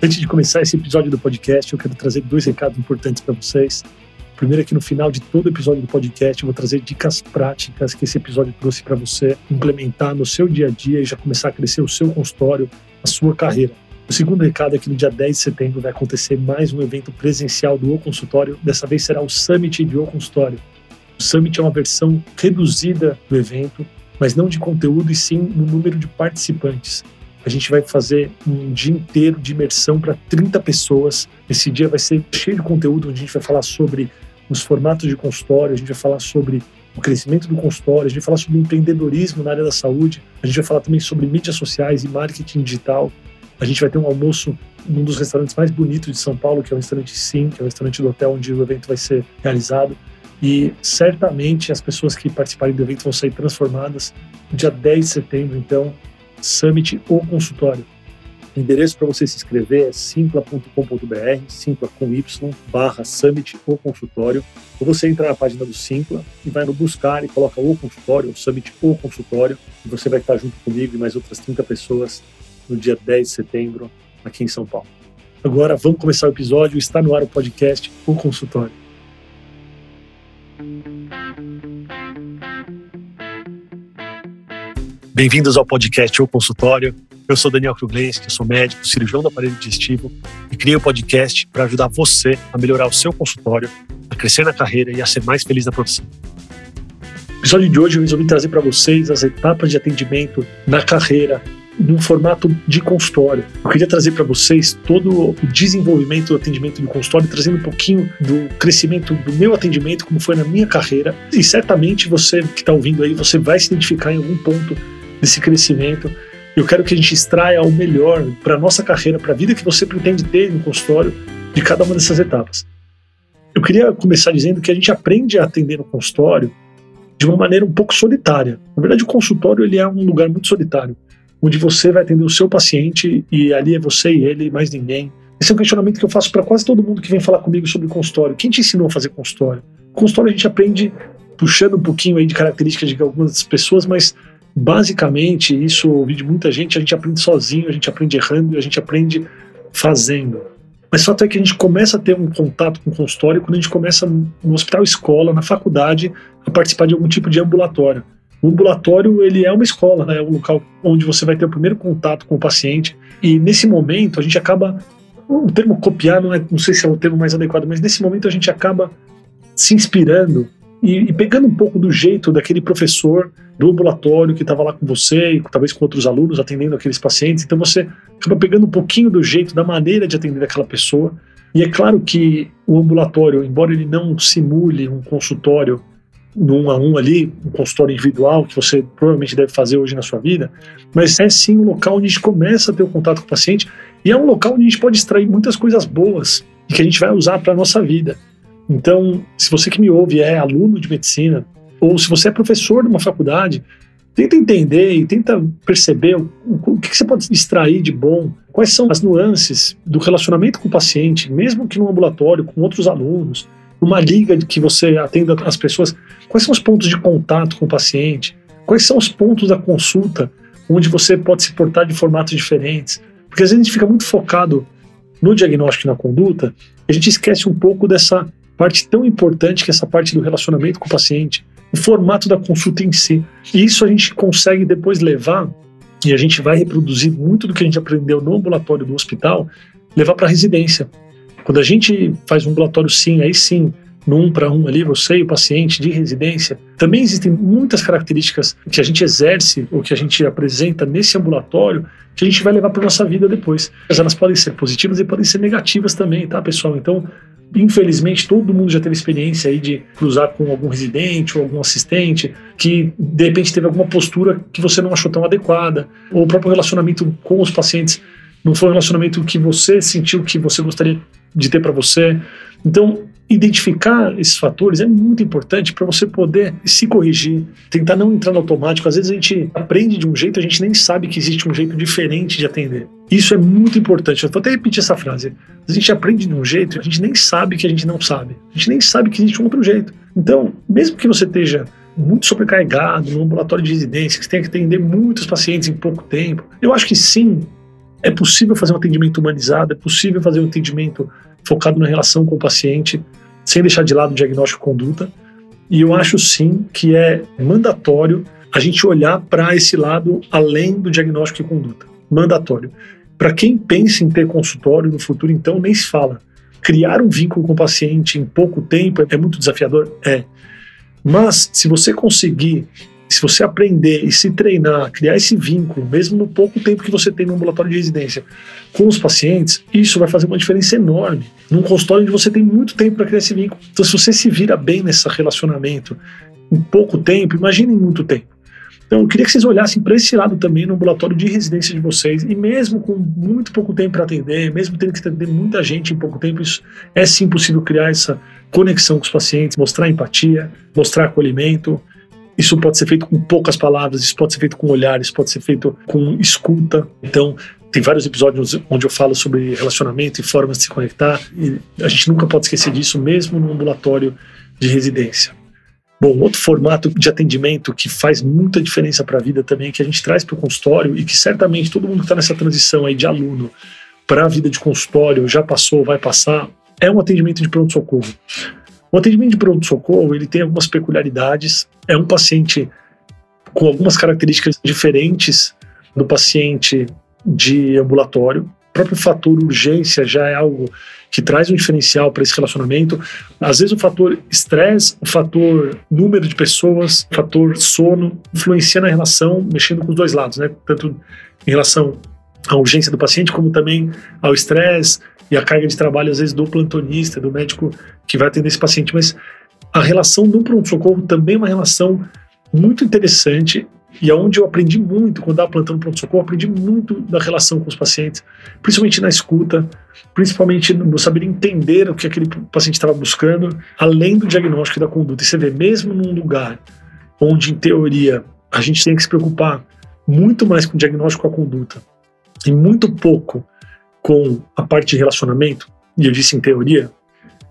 Antes de começar esse episódio do podcast, eu quero trazer dois recados importantes para vocês. Primeiro é que no final de todo episódio do podcast eu vou trazer dicas práticas que esse episódio trouxe para você implementar no seu dia a dia e já começar a crescer o seu consultório, a sua carreira. O segundo recado é que no dia 10 de setembro vai acontecer mais um evento presencial do O Consultório. Dessa vez será o Summit de O Consultório. O Summit é uma versão reduzida do evento, mas não de conteúdo e sim no número de participantes. A gente vai fazer um dia inteiro de imersão para 30 pessoas. Esse dia vai ser cheio de conteúdo, onde a gente vai falar sobre os formatos de consultório, a gente vai falar sobre o crescimento do consultório, a gente vai falar sobre empreendedorismo na área da saúde, a gente vai falar também sobre mídias sociais e marketing digital. A gente vai ter um almoço num dos restaurantes mais bonitos de São Paulo, que é o restaurante Sim, que é o restaurante do hotel onde o evento vai ser realizado. E certamente as pessoas que participarem do evento vão sair transformadas dia 10 de setembro, então, Summit ou Consultório. O endereço para você se inscrever é simpla.com.br, simpla com y, barra summit ou consultório. Ou você entra na página do Simpla e vai no buscar e coloca o consultório, o summit ou consultório, e você vai estar junto comigo e mais outras 30 pessoas no dia 10 de setembro, aqui em São Paulo. Agora vamos começar o episódio, está no ar o podcast O Consultório. Bem-vindos ao podcast O Consultório. Eu sou Daniel Kruglenski, sou médico, cirurgião do aparelho digestivo e criei o podcast para ajudar você a melhorar o seu consultório, a crescer na carreira e a ser mais feliz na profissão. No episódio de hoje eu resolvi trazer para vocês as etapas de atendimento na carreira num formato de consultório. Eu queria trazer para vocês todo o desenvolvimento do atendimento de consultório, trazendo um pouquinho do crescimento do meu atendimento, como foi na minha carreira. E certamente você que está ouvindo aí, você vai se identificar em algum ponto desse crescimento eu quero que a gente extraia o melhor para a nossa carreira, para a vida que você pretende ter no consultório, de cada uma dessas etapas. Eu queria começar dizendo que a gente aprende a atender no consultório de uma maneira um pouco solitária. Na verdade, o consultório ele é um lugar muito solitário, onde você vai atender o seu paciente e ali é você e ele, mais ninguém. Esse é um questionamento que eu faço para quase todo mundo que vem falar comigo sobre consultório. Quem te ensinou a fazer consultório? Consultório a gente aprende puxando um pouquinho aí de características de algumas pessoas, mas Basicamente, isso eu ouvi de muita gente, a gente aprende sozinho, a gente aprende errando, a gente aprende fazendo. Mas fato é que a gente começa a ter um contato com o consultório quando a gente começa no hospital escola, na faculdade, a participar de algum tipo de ambulatório. O ambulatório ele é uma escola, né? é um local onde você vai ter o primeiro contato com o paciente e nesse momento a gente acaba o termo copiar não, é, não sei se é o termo mais adequado, mas nesse momento a gente acaba se inspirando e, e pegando um pouco do jeito daquele professor do ambulatório que estava lá com você e talvez com outros alunos atendendo aqueles pacientes. Então você acaba pegando um pouquinho do jeito, da maneira de atender aquela pessoa. E é claro que o ambulatório, embora ele não simule um consultório no um a um ali, um consultório individual que você provavelmente deve fazer hoje na sua vida, mas é sim um local onde a gente começa a ter o um contato com o paciente e é um local onde a gente pode extrair muitas coisas boas que a gente vai usar para a nossa vida. Então, se você que me ouve é aluno de medicina, ou se você é professor de uma faculdade, tenta entender e tenta perceber o, o que, você pode extrair de bom, quais são as nuances do relacionamento com o paciente, mesmo que no ambulatório, com outros alunos, numa liga que você atenda as pessoas, quais são os pontos de contato com o paciente, quais são os pontos da consulta onde você pode se portar de formatos diferentes, porque às vezes a gente fica muito focado no diagnóstico e na conduta, a gente esquece um pouco dessa parte tão importante que é essa parte do relacionamento com o paciente, o formato da consulta em si. E isso a gente consegue depois levar, e a gente vai reproduzir muito do que a gente aprendeu no ambulatório do hospital, levar para a residência. Quando a gente faz um ambulatório sim, aí sim, no um para um ali, você e o paciente de residência, também existem muitas características que a gente exerce ou que a gente apresenta nesse ambulatório que a gente vai levar para nossa vida depois. Mas elas podem ser positivas e podem ser negativas também, tá, pessoal? Então, Infelizmente, todo mundo já teve experiência aí de cruzar com algum residente ou algum assistente que de repente teve alguma postura que você não achou tão adequada, ou o próprio relacionamento com os pacientes não foi um relacionamento que você sentiu que você gostaria de ter para você. Então, identificar esses fatores é muito importante para você poder se corrigir, tentar não entrar no automático. Às vezes a gente aprende de um jeito, a gente nem sabe que existe um jeito diferente de atender. Isso é muito importante. Eu vou até repetir essa frase. A gente aprende de um jeito, a gente nem sabe que a gente não sabe. A gente nem sabe que existe um outro jeito. Então, mesmo que você esteja muito sobrecarregado no ambulatório de residência, que você tenha que atender muitos pacientes em pouco tempo, eu acho que sim, É possível fazer um atendimento humanizado, é possível fazer um atendimento focado na relação com o paciente, sem deixar de lado o diagnóstico conduta. E eu acho sim que é mandatório a gente olhar para esse lado além do diagnóstico e conduta. Mandatório. Para quem pensa em ter consultório no futuro, então, nem se fala. Criar um vínculo com o paciente em pouco tempo é muito desafiador? É. Mas se você conseguir, se você aprender e se treinar, criar esse vínculo, mesmo no pouco tempo que você tem no ambulatório de residência com os pacientes, isso vai fazer uma diferença enorme. Num consultório onde você tem muito tempo para criar esse vínculo. Então, se você se vira bem nesse relacionamento em pouco tempo, imagine em muito tempo. Então, eu queria que vocês olhassem para esse lado também no ambulatório de residência de vocês, e mesmo com muito pouco tempo para atender, mesmo tendo que atender muita gente em pouco tempo, isso é sim possível criar essa conexão com os pacientes, mostrar empatia, mostrar acolhimento. Isso pode ser feito com poucas palavras, isso pode ser feito com olhares, pode ser feito com escuta. Então, tem vários episódios onde eu falo sobre relacionamento e formas de se conectar, e a gente nunca pode esquecer disso, mesmo no ambulatório de residência. Bom, outro formato de atendimento que faz muita diferença para a vida também, que a gente traz para o consultório e que certamente todo mundo que está nessa transição aí de aluno para a vida de consultório já passou, vai passar, é um atendimento de pronto-socorro. O atendimento de pronto-socorro ele tem algumas peculiaridades. É um paciente com algumas características diferentes do paciente de ambulatório. O próprio fator urgência já é algo que traz um diferencial para esse relacionamento. Às vezes o fator estresse, o fator número de pessoas, o fator sono influencia na relação, mexendo com os dois lados, né? Tanto em relação à urgência do paciente, como também ao estresse e à carga de trabalho, às vezes, do plantonista, do médico que vai atender esse paciente. Mas a relação do pronto-socorro também é uma relação muito interessante e aonde é eu aprendi muito quando estava plantando pronto-socorro, aprendi muito da relação com os pacientes, principalmente na escuta, principalmente no saber entender o que aquele paciente estava buscando, além do diagnóstico e da conduta. E você vê, mesmo num lugar onde, em teoria, a gente tem que se preocupar muito mais com o diagnóstico e a conduta, e muito pouco com a parte de relacionamento, e eu disse em teoria,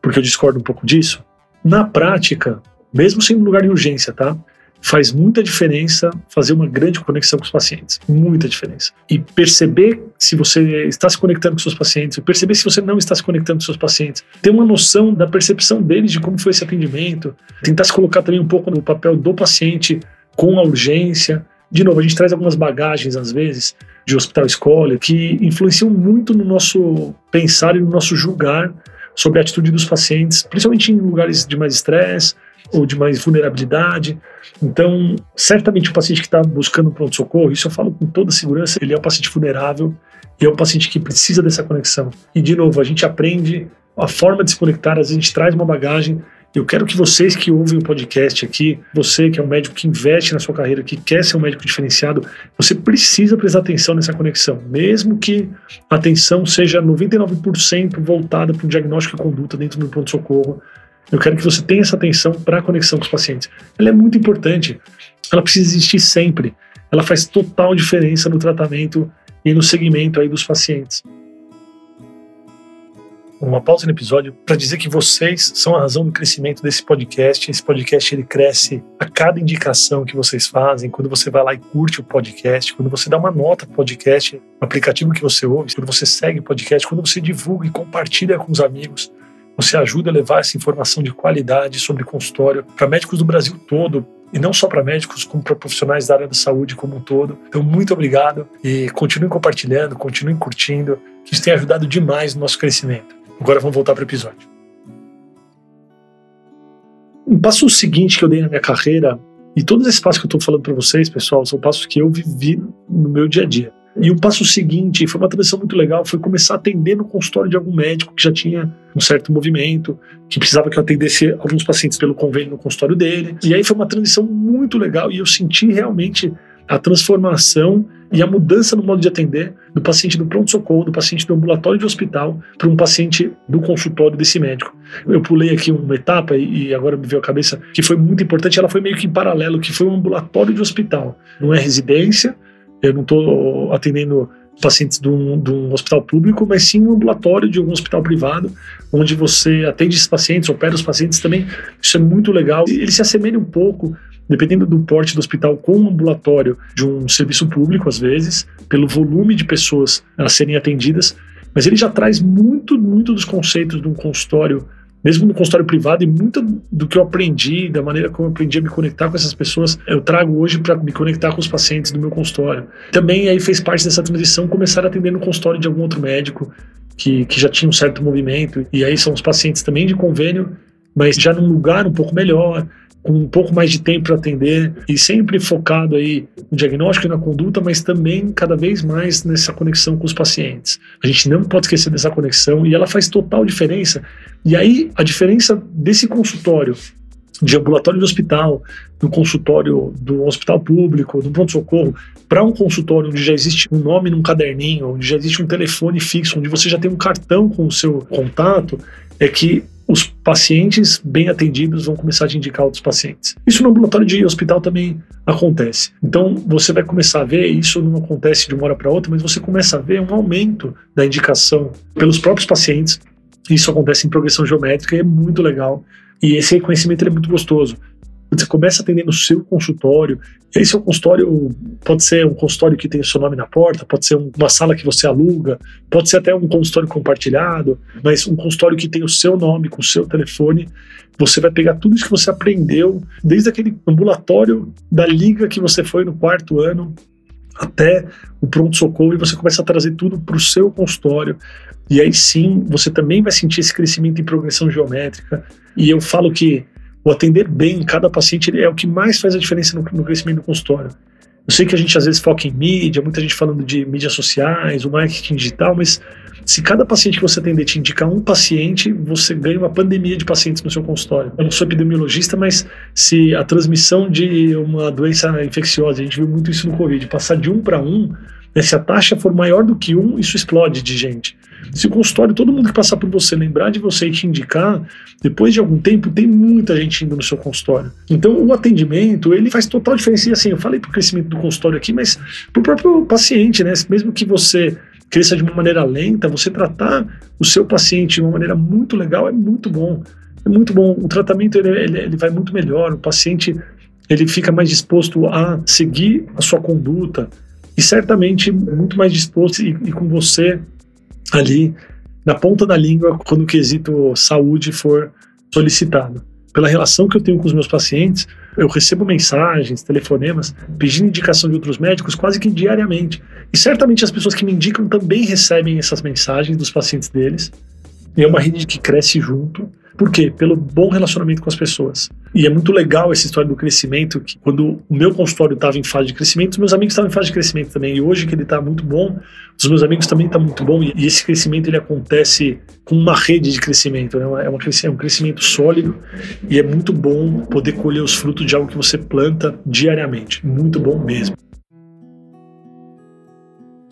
porque eu discordo um pouco disso, na prática, mesmo sendo um lugar de urgência, tá? faz muita diferença fazer uma grande conexão com os pacientes. Muita diferença. E perceber se você está se conectando com seus pacientes, perceber se você não está se conectando com seus pacientes, ter uma noção da percepção deles de como foi esse atendimento, tentar se colocar também um pouco no papel do paciente com a urgência. De novo, a gente traz algumas bagagens, às vezes, de hospital escola, que influenciam muito no nosso pensar e no nosso julgar sobre a atitude dos pacientes, principalmente em lugares de mais estresse, ou de mais vulnerabilidade. Então, certamente o paciente que está buscando pronto-socorro, isso eu falo com toda segurança, ele é um paciente vulnerável e é um paciente que precisa dessa conexão. E, de novo, a gente aprende a forma de se conectar, a gente traz uma bagagem. Eu quero que vocês que ouvem o podcast aqui, você que é um médico que investe na sua carreira, que quer ser um médico diferenciado, você precisa prestar atenção nessa conexão, mesmo que a atenção seja 99% voltada para o diagnóstico e conduta dentro do pronto-socorro, eu quero que você tenha essa atenção para a conexão com os pacientes. Ela é muito importante. Ela precisa existir sempre. Ela faz total diferença no tratamento e no segmento aí dos pacientes. Uma pausa no episódio para dizer que vocês são a razão do crescimento desse podcast. Esse podcast ele cresce a cada indicação que vocês fazem, quando você vai lá e curte o podcast, quando você dá uma nota para o podcast, no aplicativo que você ouve, quando você segue o podcast, quando você divulga e compartilha com os amigos. Você ajuda a levar essa informação de qualidade sobre consultório para médicos do Brasil todo, e não só para médicos, como para profissionais da área da saúde como um todo. Então, muito obrigado e continuem compartilhando, continuem curtindo, que isso tem ajudado demais no nosso crescimento. Agora vamos voltar para o episódio. Um passo seguinte que eu dei na minha carreira, e todos esses passos que eu estou falando para vocês, pessoal, são passos que eu vivi no meu dia a dia. E o passo seguinte, foi uma transição muito legal, foi começar a atender no consultório de algum médico que já tinha um certo movimento, que precisava que eu atendesse alguns pacientes pelo convênio no consultório dele. E aí foi uma transição muito legal e eu senti realmente a transformação e a mudança no modo de atender do paciente do pronto-socorro, do paciente do ambulatório de hospital, para um paciente do consultório desse médico. Eu pulei aqui uma etapa e agora me veio a cabeça que foi muito importante, ela foi meio que em paralelo, que foi um ambulatório de hospital. Não é residência, eu não estou atendendo pacientes de um, de um, hospital público, mas sim um ambulatório de um hospital privado, onde você atende esses pacientes, opera os pacientes também. Isso é muito legal. Ele se assemelha um pouco dependendo do porte do hospital, com ambulatório de um serviço público, às vezes, pelo volume de pessoas a serem atendidas, mas ele já traz muito, muito dos conceitos de um consultório, mesmo no consultório privado, e muito do que eu aprendi, da maneira como eu aprendi a me conectar com essas pessoas, eu trago hoje para me conectar com os pacientes do meu consultório. Também aí fez parte dessa transição começar a atender no consultório de algum outro médico que, que já tinha um certo movimento, e aí são os pacientes também de convênio, mas já num lugar um pouco melhor, com um pouco mais de tempo para atender e sempre focado aí no diagnóstico e na conduta, mas também cada vez mais nessa conexão com os pacientes. A gente não pode esquecer dessa conexão e ela faz total diferença. E aí a diferença desse consultório de ambulatório de hospital, do consultório do hospital público, do pronto-socorro, para um consultório onde já existe um nome num caderninho, onde já existe um telefone fixo, onde você já tem um cartão com o seu contato, é que os pacientes bem atendidos vão começar a indicar outros pacientes. Isso no ambulatório de hospital também acontece. Então você vai começar a ver, isso não acontece de uma hora para outra, mas você começa a ver um aumento da indicação pelos próprios pacientes. Isso acontece em progressão geométrica e é muito legal. E esse reconhecimento é muito gostoso. Você começa a atender no seu consultório, e aí seu consultório pode ser um consultório que tem o seu nome na porta, pode ser uma sala que você aluga, pode ser até um consultório compartilhado, mas um consultório que tem o seu nome, com o seu telefone, você vai pegar tudo isso que você aprendeu, desde aquele ambulatório da liga que você foi no quarto ano, até o pronto-socorro, e você começa a trazer tudo para o seu consultório. E aí sim, você também vai sentir esse crescimento em progressão geométrica. E eu falo que o atender bem cada paciente é o que mais faz a diferença no, no crescimento do consultório. Eu sei que a gente às vezes foca em mídia, muita gente falando de mídias sociais, o marketing digital, mas se cada paciente que você atender te indicar um paciente, você ganha uma pandemia de pacientes no seu consultório. Eu não sou epidemiologista, mas se a transmissão de uma doença infecciosa, a gente viu muito isso no Covid, passar de um para um, se a taxa for maior do que um, isso explode de gente. Se o consultório, todo mundo que passar por você lembrar de você e te indicar, depois de algum tempo, tem muita gente indo no seu consultório. Então, o atendimento, ele faz total diferença. E assim, eu falei para o crescimento do consultório aqui, mas para o próprio paciente, né? Mesmo que você cresça de uma maneira lenta, você tratar o seu paciente de uma maneira muito legal é muito bom. É muito bom. O tratamento, ele, ele, ele vai muito melhor. O paciente, ele fica mais disposto a seguir a sua conduta e certamente muito mais disposto e, e com você ali na ponta da língua quando o quesito saúde for solicitado. Pela relação que eu tenho com os meus pacientes, eu recebo mensagens, telefonemas, pedindo indicação de outros médicos quase que diariamente. E certamente as pessoas que me indicam também recebem essas mensagens dos pacientes deles. E é uma rede que cresce junto. Por quê? Pelo bom relacionamento com as pessoas. E é muito legal essa história do crescimento, que quando o meu consultório estava em fase de crescimento, os meus amigos estavam em fase de crescimento também. E hoje que ele está muito bom, os meus amigos também estão tá muito bom. E esse crescimento ele acontece com uma rede de crescimento, né? é, uma, é um crescimento sólido e é muito bom poder colher os frutos de algo que você planta diariamente. Muito bom mesmo.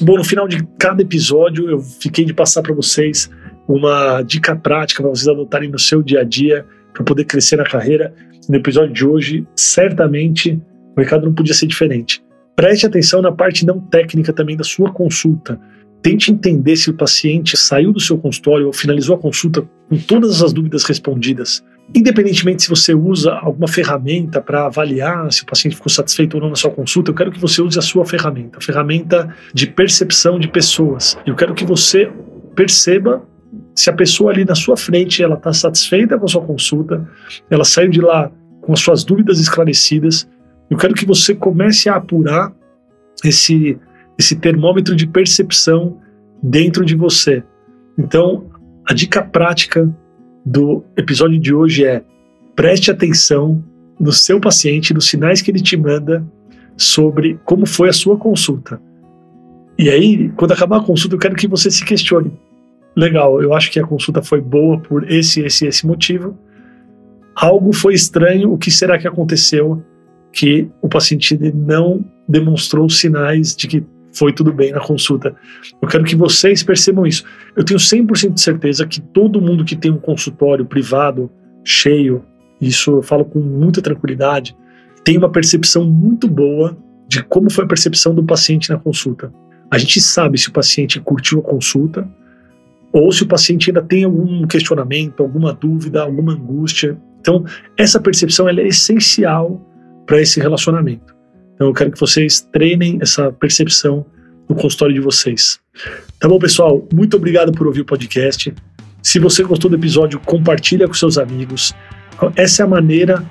Bom, no final de cada episódio eu fiquei de passar para vocês uma dica prática para vocês adotarem no seu dia a dia para poder crescer na carreira. No episódio de hoje, certamente o recado não podia ser diferente. Preste atenção na parte não técnica também da sua consulta. Tente entender se o paciente saiu do seu consultório ou finalizou a consulta com todas as dúvidas respondidas. Independentemente se você usa alguma ferramenta para avaliar se o paciente ficou satisfeito ou não na sua consulta, eu quero que você use a sua ferramenta, a ferramenta de percepção de pessoas. Eu quero que você perceba se a pessoa ali na sua frente ela está satisfeita com a sua consulta, ela saiu de lá com as suas dúvidas esclarecidas, eu quero que você comece a apurar esse, esse termômetro de percepção dentro de você. Então, a dica prática do episódio de hoje é preste atenção no seu paciente, nos sinais que ele te manda sobre como foi a sua consulta. E aí, quando acabar a consulta, eu quero que você se questione: legal, eu acho que a consulta foi boa por esse, esse, esse motivo. Algo foi estranho, o que será que aconteceu que o paciente não demonstrou sinais de que foi tudo bem na consulta. Eu quero que vocês percebam isso. Eu tenho 100% de certeza que todo mundo que tem um consultório privado cheio, isso eu falo com muita tranquilidade, tem uma percepção muito boa de como foi a percepção do paciente na consulta. A gente sabe se o paciente curtiu a consulta, ou se o paciente ainda tem algum questionamento, alguma dúvida, alguma angústia. Então, essa percepção é essencial para esse relacionamento. Então eu quero que vocês treinem essa percepção no consultório de vocês. Tá bom, pessoal? Muito obrigado por ouvir o podcast. Se você gostou do episódio, compartilha com seus amigos. Essa é a maneira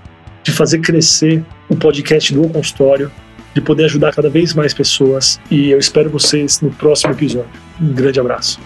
de fazer crescer o podcast do Consultório, de poder ajudar cada vez mais pessoas. E eu espero vocês no próximo episódio. Um grande abraço.